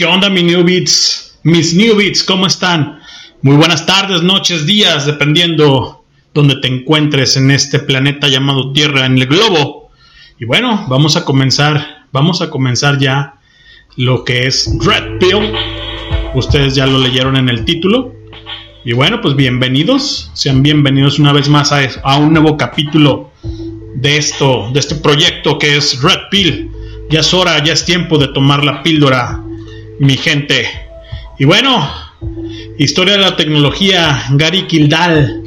¿Qué onda, mis newbits? Mis newbits, ¿cómo están? Muy buenas tardes, noches, días, dependiendo donde te encuentres en este planeta llamado Tierra, en el globo. Y bueno, vamos a comenzar, vamos a comenzar ya lo que es Red Pill. Ustedes ya lo leyeron en el título. Y bueno, pues bienvenidos, sean bienvenidos una vez más a, a un nuevo capítulo de esto, de este proyecto que es Red Pill. Ya es hora, ya es tiempo de tomar la píldora mi gente. Y bueno, historia de la tecnología, Gary Kildall.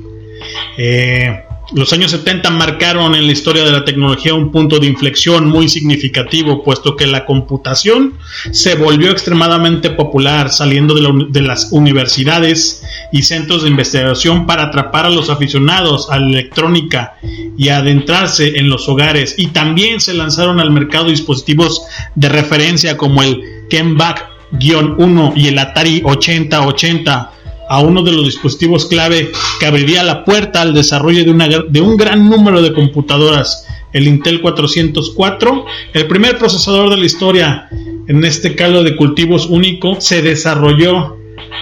Eh, los años 70 marcaron en la historia de la tecnología un punto de inflexión muy significativo, puesto que la computación se volvió extremadamente popular, saliendo de, las universidades y centros de investigación para atrapar a los aficionados a la electrónica y adentrarse en los hogares. Y también se lanzaron al mercado dispositivos de referencia como el Kenback 1 y el Atari 8080 a uno de los dispositivos clave que abriría la puerta al desarrollo de, una, de un gran número de computadoras, el Intel 404, el primer procesador de la historia. En este caldo de cultivos único, se desarrolló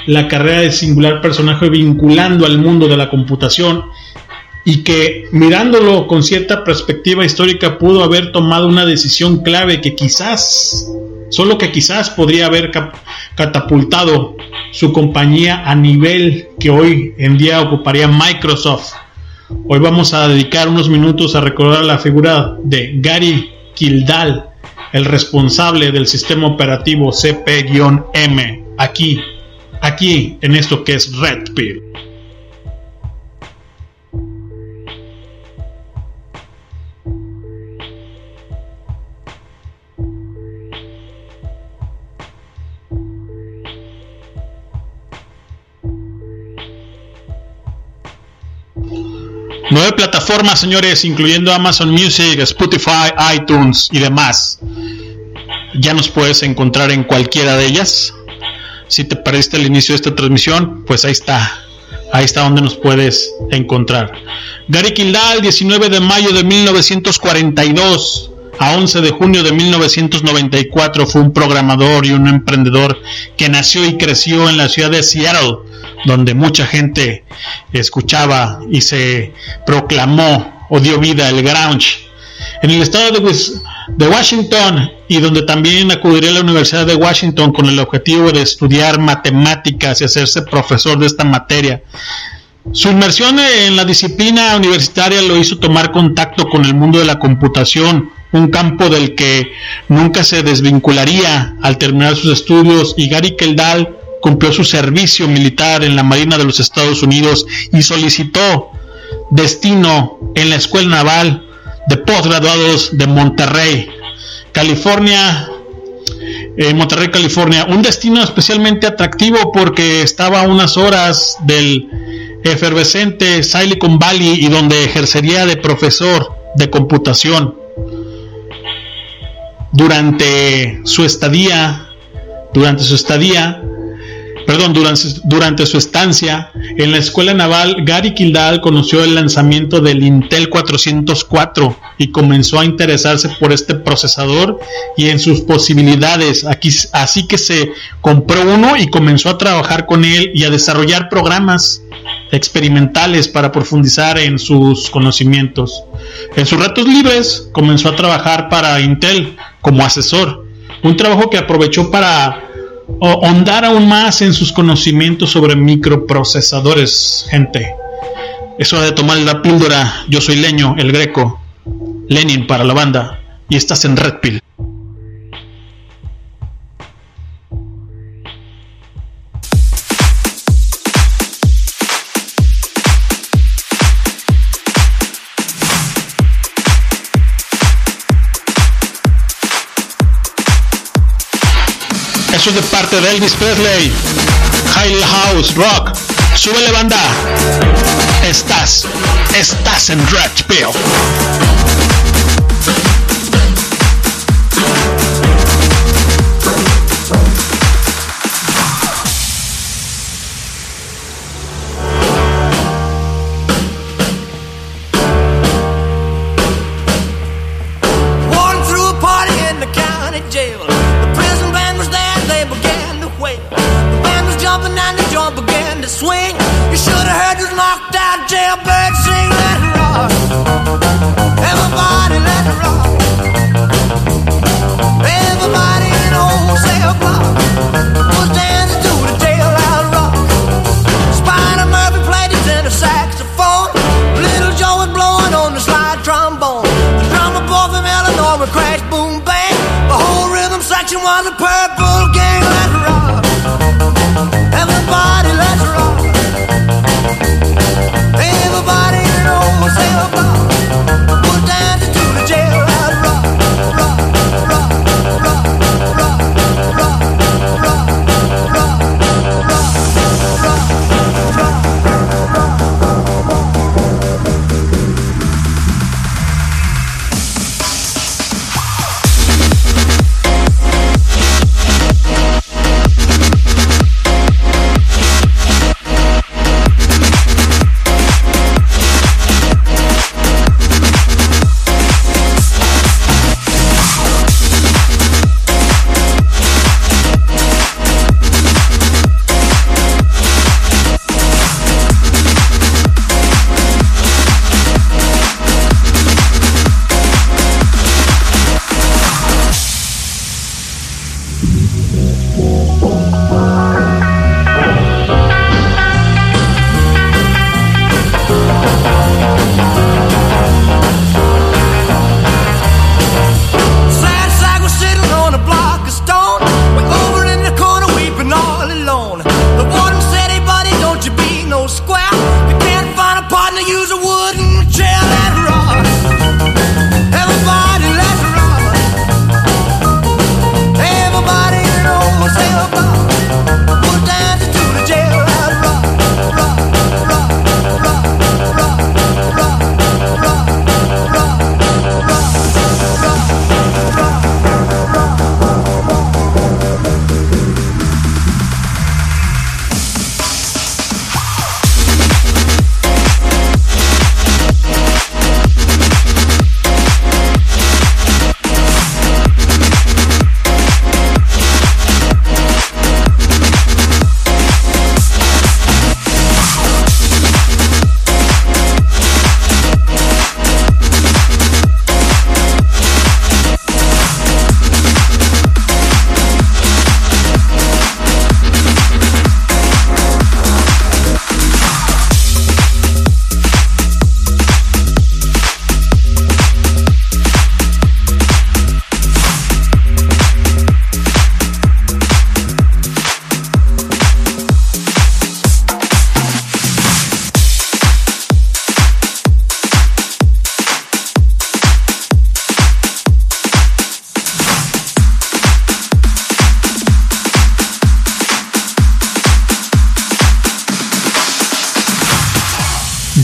la carrera de singular personaje vinculando al mundo de la computación y que mirándolo con cierta perspectiva histórica pudo haber tomado una decisión clave que quizás solo que quizás podría haber catapultado su compañía a nivel que hoy en día ocuparía Microsoft. Hoy vamos a dedicar unos minutos a recordar la figura de Gary Kildall, el responsable del sistema operativo CP-M, aquí, aquí en esto que es Red Pill. Nueve plataformas, señores, incluyendo Amazon Music, Spotify, iTunes y demás. Ya nos puedes encontrar en cualquiera de ellas. Si te perdiste el inicio de esta transmisión, pues ahí está. Ahí está donde nos puedes encontrar. Gary Kildall, 19 de mayo de 1942 a 11 de junio de 1994, fue un programador y un emprendedor que nació y creció en la ciudad de Seattle, donde mucha gente escuchaba y se proclamó o dio vida el grunge. En el estado de, Washington y donde también acudiría a la Universidad de Washington con el objetivo de estudiar matemáticas y hacerse profesor de esta materia. Su inmersión en la disciplina universitaria lo hizo tomar contacto con el mundo de la computación, un campo del que nunca se desvincularía al terminar sus estudios y Gary Keldal cumplió su servicio militar en la Marina de los Estados Unidos y solicitó destino en la Escuela Naval de Postgraduados de Monterrey, California, en Monterrey, California, un destino especialmente atractivo porque estaba a unas horas del efervescente Silicon Valley y donde ejercería de profesor de computación. Durante su estadía, durante su estadía, perdón, durante, su estancia en la escuela naval, Gary Kildall conoció el lanzamiento del Intel 404 y comenzó a interesarse por este procesador y en sus posibilidades. Aquí, así que se compró uno y comenzó a trabajar con él y a desarrollar programas experimentales para profundizar en sus conocimientos. En sus ratos libres comenzó a trabajar para Intel como asesor, un trabajo que aprovechó para ahondar aún más en sus conocimientos sobre microprocesadores, gente. Eso de tomar la píldora. Yo soy Leño, el Greco, Lenin para la banda, y estás en Red Pill. De Elvis Presley. High House Rock. Súbele banda. Estás, estás en Red Pill. you wanna purple.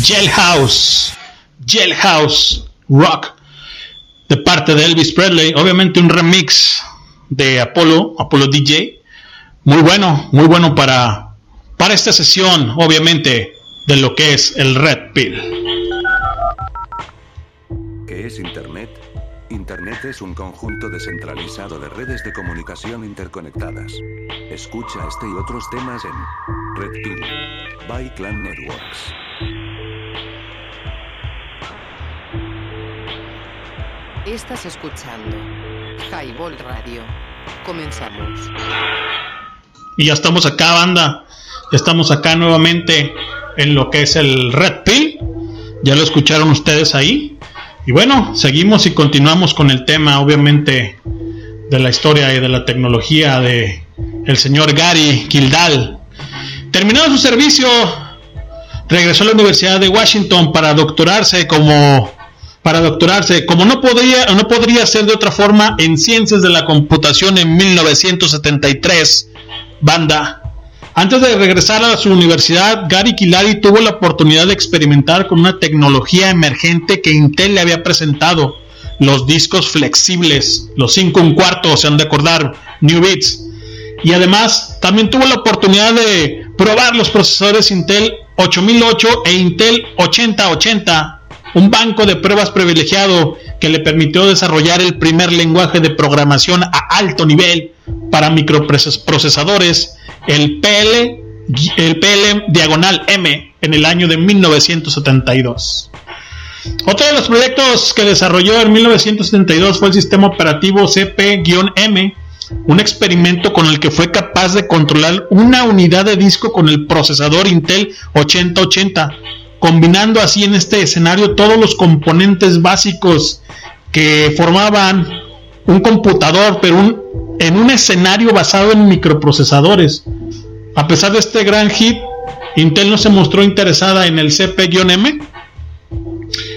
Jailhouse, Jailhouse Rock, de parte de Elvis Presley, obviamente un remix de Apollo, Apollo DJ, muy bueno, muy bueno para, para esta sesión, obviamente, de lo que es el Red Pill. ¿Qué es Internet? Internet es un conjunto descentralizado de redes de comunicación interconectadas. Escucha este y otros temas en Red Pill by Clan Networks. Estás escuchando Highball Radio. Comenzamos. Y ya estamos acá, banda. Ya estamos acá nuevamente en lo que es el Red Pill. Ya lo escucharon ustedes ahí. Y bueno, seguimos y continuamos con el tema, obviamente, de la historia y de la tecnología de el señor Gary Kildall. Terminado su servicio, regresó a la Universidad de Washington para doctorarse como para doctorarse, como no podría no podría ser de otra forma en ciencias de la computación en 1973. Banda antes de regresar a su universidad, Gary Kilari tuvo la oportunidad de experimentar con una tecnología emergente que Intel le había presentado, los discos flexibles, los 5 un cuarto, se han de acordar, New Bits. Y además también tuvo la oportunidad de probar los procesadores Intel 8008 e Intel 8080, un banco de pruebas privilegiado que le permitió desarrollar el primer lenguaje de programación a alto nivel para microprocesadores, el el PLM diagonal M en el año de 1972. Otro de los proyectos que desarrolló en 1972 fue el sistema operativo CP-M, un experimento con el que fue capaz de controlar una unidad de disco con el procesador Intel 8080, combinando así en este escenario todos los componentes básicos que formaban un computador, pero en un escenario basado en microprocesadores. A pesar de este gran hit, Intel no se mostró interesada en el CP-M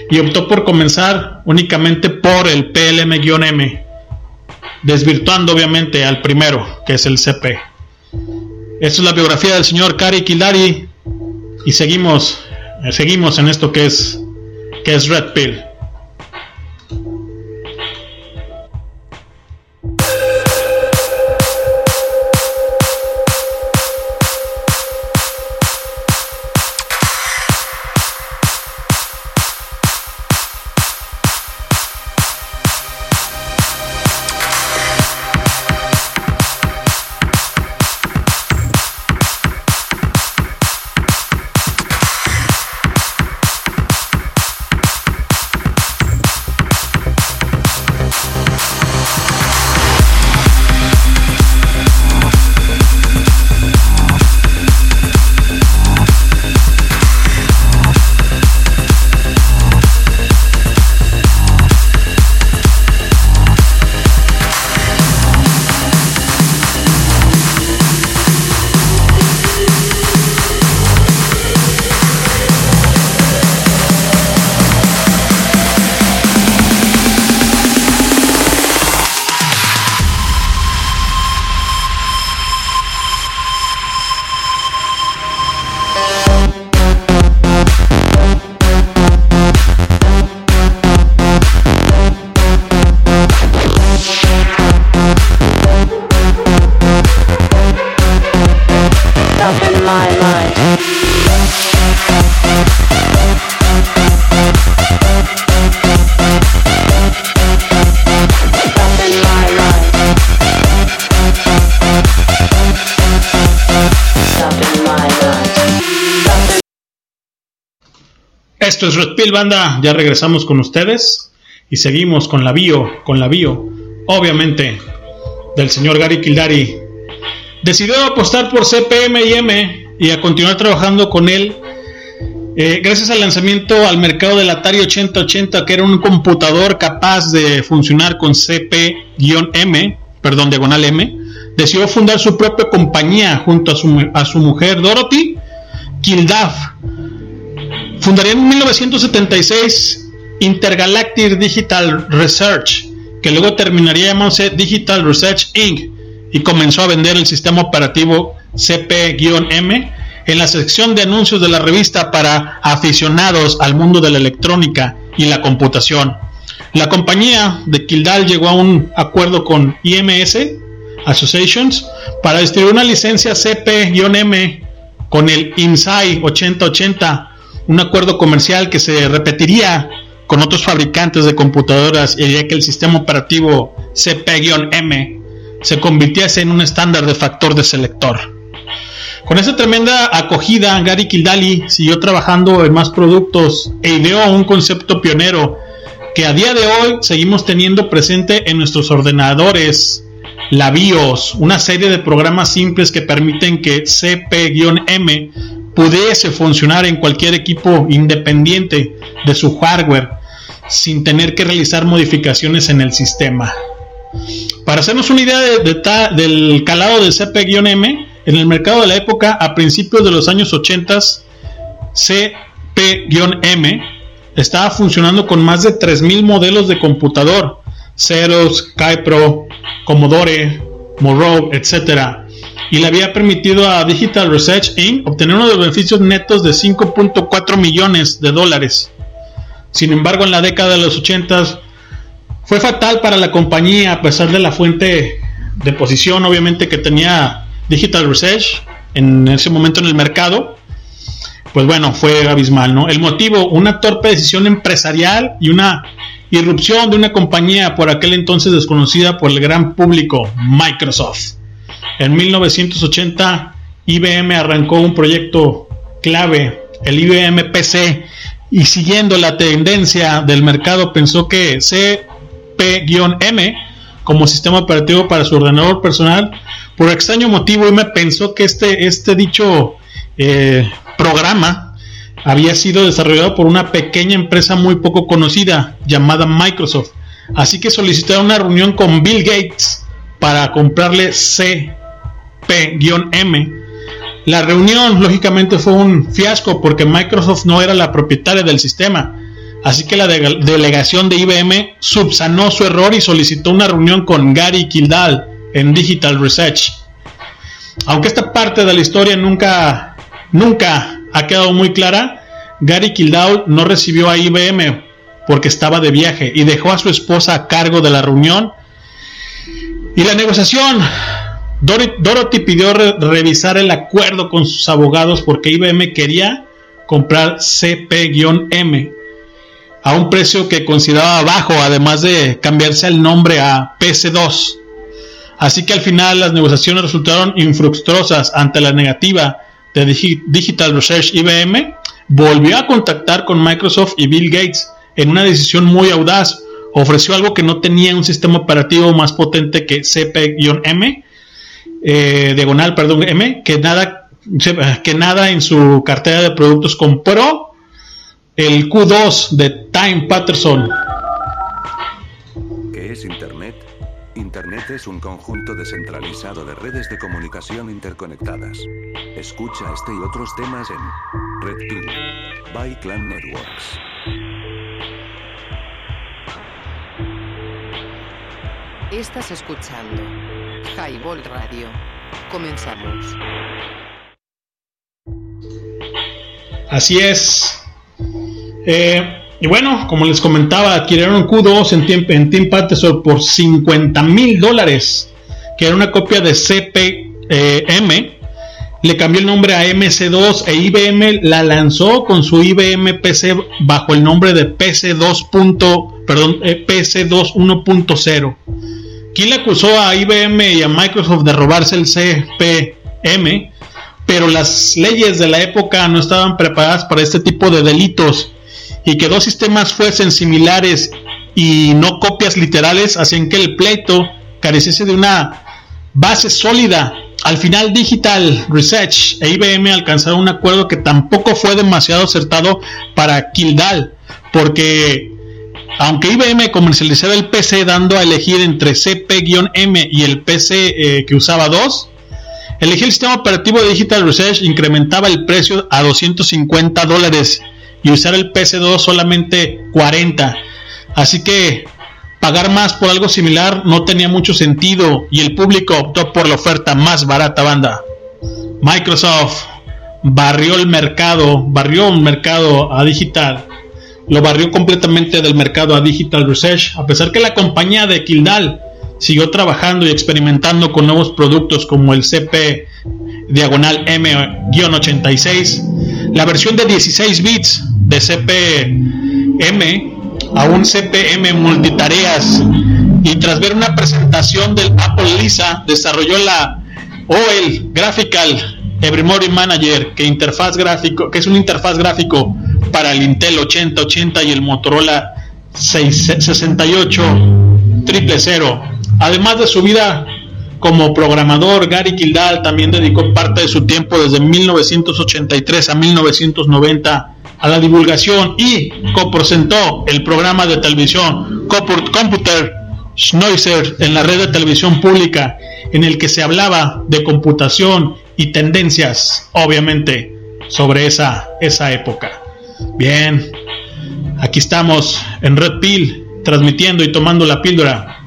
y optó por comenzar únicamente por el PLM-M, desvirtuando obviamente al primero, que es el CP. Esta es la biografía del señor Kari Kildari y seguimos, seguimos en esto que es, que es Red Pill. Esto es Red Banda, ya regresamos con ustedes y seguimos con la bio, con la bio, obviamente, del señor Gary Kildari. Decidió apostar por CPM y M y a continuar trabajando con él eh, gracias al lanzamiento al mercado del Atari 8080, que era un computador capaz de funcionar con CP-M, perdón, diagonal M, decidió fundar su propia compañía junto a su, a su mujer Dorothy Kildaf Fundaría en 1976 Intergalactic Digital Research, que luego terminaría llamándose Digital Research Inc. y comenzó a vender el sistema operativo CP-M en la sección de anuncios de la revista para aficionados al mundo de la electrónica y la computación. La compañía de Kildal llegó a un acuerdo con IMS Associations para distribuir una licencia CP-M con el INSAI 8080 un acuerdo comercial que se repetiría con otros fabricantes de computadoras y haría que el sistema operativo CP-M se convirtiese en un estándar de factor de selector. Con esa tremenda acogida, Gary Kildali siguió trabajando en más productos e ideó un concepto pionero que a día de hoy seguimos teniendo presente en nuestros ordenadores, la BIOS, una serie de programas simples que permiten que CP-M pudiese funcionar en cualquier equipo independiente de su hardware sin tener que realizar modificaciones en el sistema. Para hacernos una idea del calado de CP-M, en el mercado de la época, a principios de los años 80, CP-M estaba funcionando con más de 3.000 modelos de computador, Xerox, Kypro, Commodore, Morrow, etc y le había permitido a Digital Research Inc. obtener uno de los beneficios netos de 5.4 millones de dólares. Sin embargo, en la década de los 80 fue fatal para la compañía a pesar de la fuente de posición, obviamente, que tenía Digital Research en ese momento en el mercado. Pues bueno, fue abismal, ¿no? El motivo, una torpe decisión empresarial y una irrupción de una compañía por aquel entonces desconocida por el gran público, Microsoft. En 1980, IBM arrancó un proyecto clave, el IBM PC, y siguiendo la tendencia del mercado pensó que CP-M como sistema operativo para su ordenador personal, por extraño motivo IBM pensó que este, este dicho eh, programa había sido desarrollado por una pequeña empresa muy poco conocida llamada Microsoft. Así que solicitaron una reunión con Bill Gates para comprarle CP-M. La reunión lógicamente fue un fiasco porque Microsoft no era la propietaria del sistema. Así que la delegación de IBM subsanó su error y solicitó una reunión con Gary Kildall en Digital Research. Aunque esta parte de la historia nunca, nunca ha quedado muy clara, Gary Kildall no recibió a IBM porque estaba de viaje y dejó a su esposa a cargo de la reunión y la negociación. Dorothy pidió revisar el acuerdo con sus abogados porque IBM quería comprar CP-M a un precio que consideraba bajo, además de cambiarse el nombre a PC2. Así que al final las negociaciones resultaron infructuosas ante la negativa de Digital Research IBM. Volvió a contactar con Microsoft y Bill Gates en una decisión muy audaz. Ofreció algo que no tenía un sistema operativo más potente que CP-M, eh, diagonal, perdón, M, que nada, que nada en su cartera de productos compró el Q2 de Time Patterson. ¿Qué es Internet? Internet es un conjunto descentralizado de redes de comunicación interconectadas. Escucha este y otros temas en Red Pill by Clan Networks. Estás escuchando Highball Radio. Comenzamos. Así es. Eh, y bueno, como les comentaba, adquirieron Q2 en, Team, en Team por 50 mil dólares, que era una copia de CPM. Le cambió el nombre a MC2 e IBM la lanzó con su IBM PC bajo el nombre de PC2. perdón, eh, PC2 1.0. ¿Quién le acusó a IBM y a Microsoft de robarse el CPM? Pero las leyes de la época no estaban preparadas para este tipo de delitos y que dos sistemas fuesen similares y no copias literales hacían que el pleito careciese de una base sólida. Al final Digital Research e IBM alcanzaron un acuerdo que tampoco fue demasiado acertado para Kildall, porque aunque IBM comercializaba el PC dando a elegir entre CP-M y el PC eh, que usaba dos, elegir el sistema operativo de Digital Research incrementaba el precio a 250 dólares y usar el PC2 solamente 40. Así que pagar más por algo similar no tenía mucho sentido y el público optó por la oferta más barata banda. Microsoft barrió el mercado, barrió un mercado a digital, lo barrió completamente del mercado a Digital Research, a pesar que la compañía de Kildall siguió trabajando y experimentando con nuevos productos como el CP diagonal M-86, la versión de 16 bits de CPM a un CPM multitareas. Y tras ver una presentación del Apple Lisa desarrolló la OL Graphical Every Manager que interfaz gráfico que es una interfaz gráfico para el Intel 8080 y el Motorola 668 triple cero además de su vida como programador, Gary Kildall también dedicó parte de su tiempo desde 1983 a 1990 a la divulgación y copresentó el programa de televisión Computer Schneuser en la red de televisión pública en el que se hablaba de computación y tendencias, obviamente, sobre esa, esa época. Bien, aquí estamos en Red Pill transmitiendo y tomando la píldora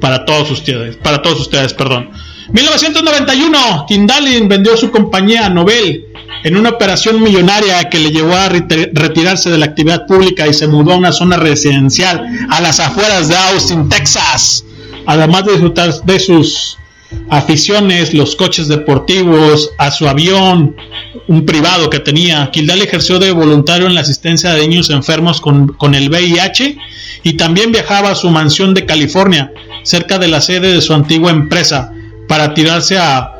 para todos ustedes, para todos ustedes, perdón. 1991, Tindalin vendió su compañía Nobel en una operación millonaria que le llevó a retirarse de la actividad pública y se mudó a una zona residencial a las afueras de Austin, Texas. Además de disfrutar de sus aficiones, los coches deportivos, a su avión, un privado que tenía. Kildall ejerció de voluntario en la asistencia de niños enfermos con, con el VIH y también viajaba a su mansión de California cerca de la sede de su antigua empresa, para tirarse a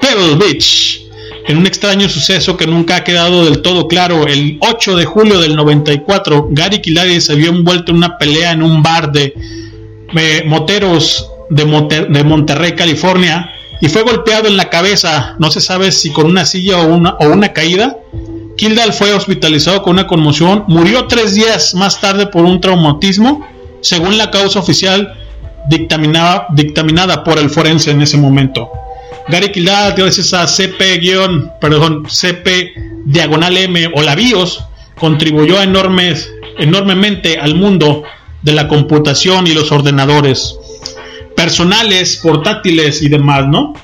Pebble Beach. En un extraño suceso que nunca ha quedado del todo claro, el 8 de julio del 94, Gary Killady se vio envuelto en una pelea en un bar de eh, moteros de, de, Monterrey, California, y fue golpeado en la cabeza, no se sabe si con una silla o una, o una caída. Kildall fue hospitalizado con una conmoción, murió tres días más tarde por un traumatismo, según la causa oficial dictaminada, dictaminada por el forense en ese momento. Gary Kildall, gracias a CP, perdón, CP diagonal M o la BIOS, contribuyó enormes, enormemente al mundo de la computación y los ordenadores personales, portátiles y demás, ¿no?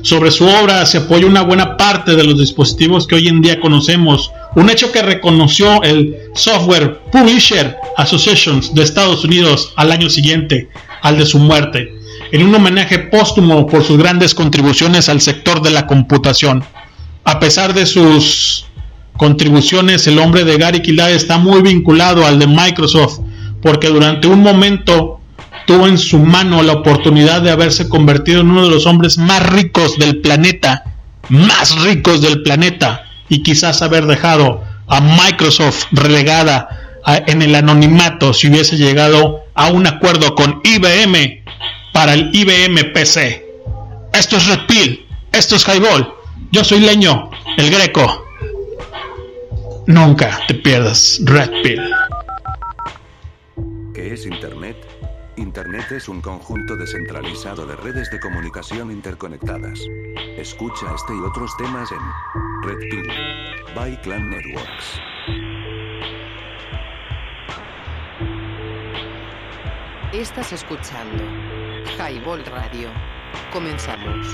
Sobre su obra se apoya una buena parte de los dispositivos que hoy en día conocemos, un hecho que reconoció el Software Publisher Association de Estados Unidos al año siguiente, al de su muerte en un homenaje póstumo por sus grandes contribuciones al sector de la computación. A pesar de sus contribuciones, el hombre de Gary Killard está muy vinculado al de Microsoft, porque durante un momento tuvo en su mano la oportunidad de haberse convertido en uno de los hombres más ricos del planeta, más ricos del planeta, y quizás haber dejado a Microsoft relegada en el anonimato si hubiese llegado a un acuerdo con IBM para el IBM PC. Esto es Red Pill, esto es Highball. Yo soy Leño, el Greco. Nunca te pierdas Red Pill. ¿Qué es Internet? Internet es un conjunto descentralizado de redes de comunicación interconectadas. Escucha este y otros temas en Red Pill by Clan Networks. Estás escuchando Highball Radio. Comenzamos.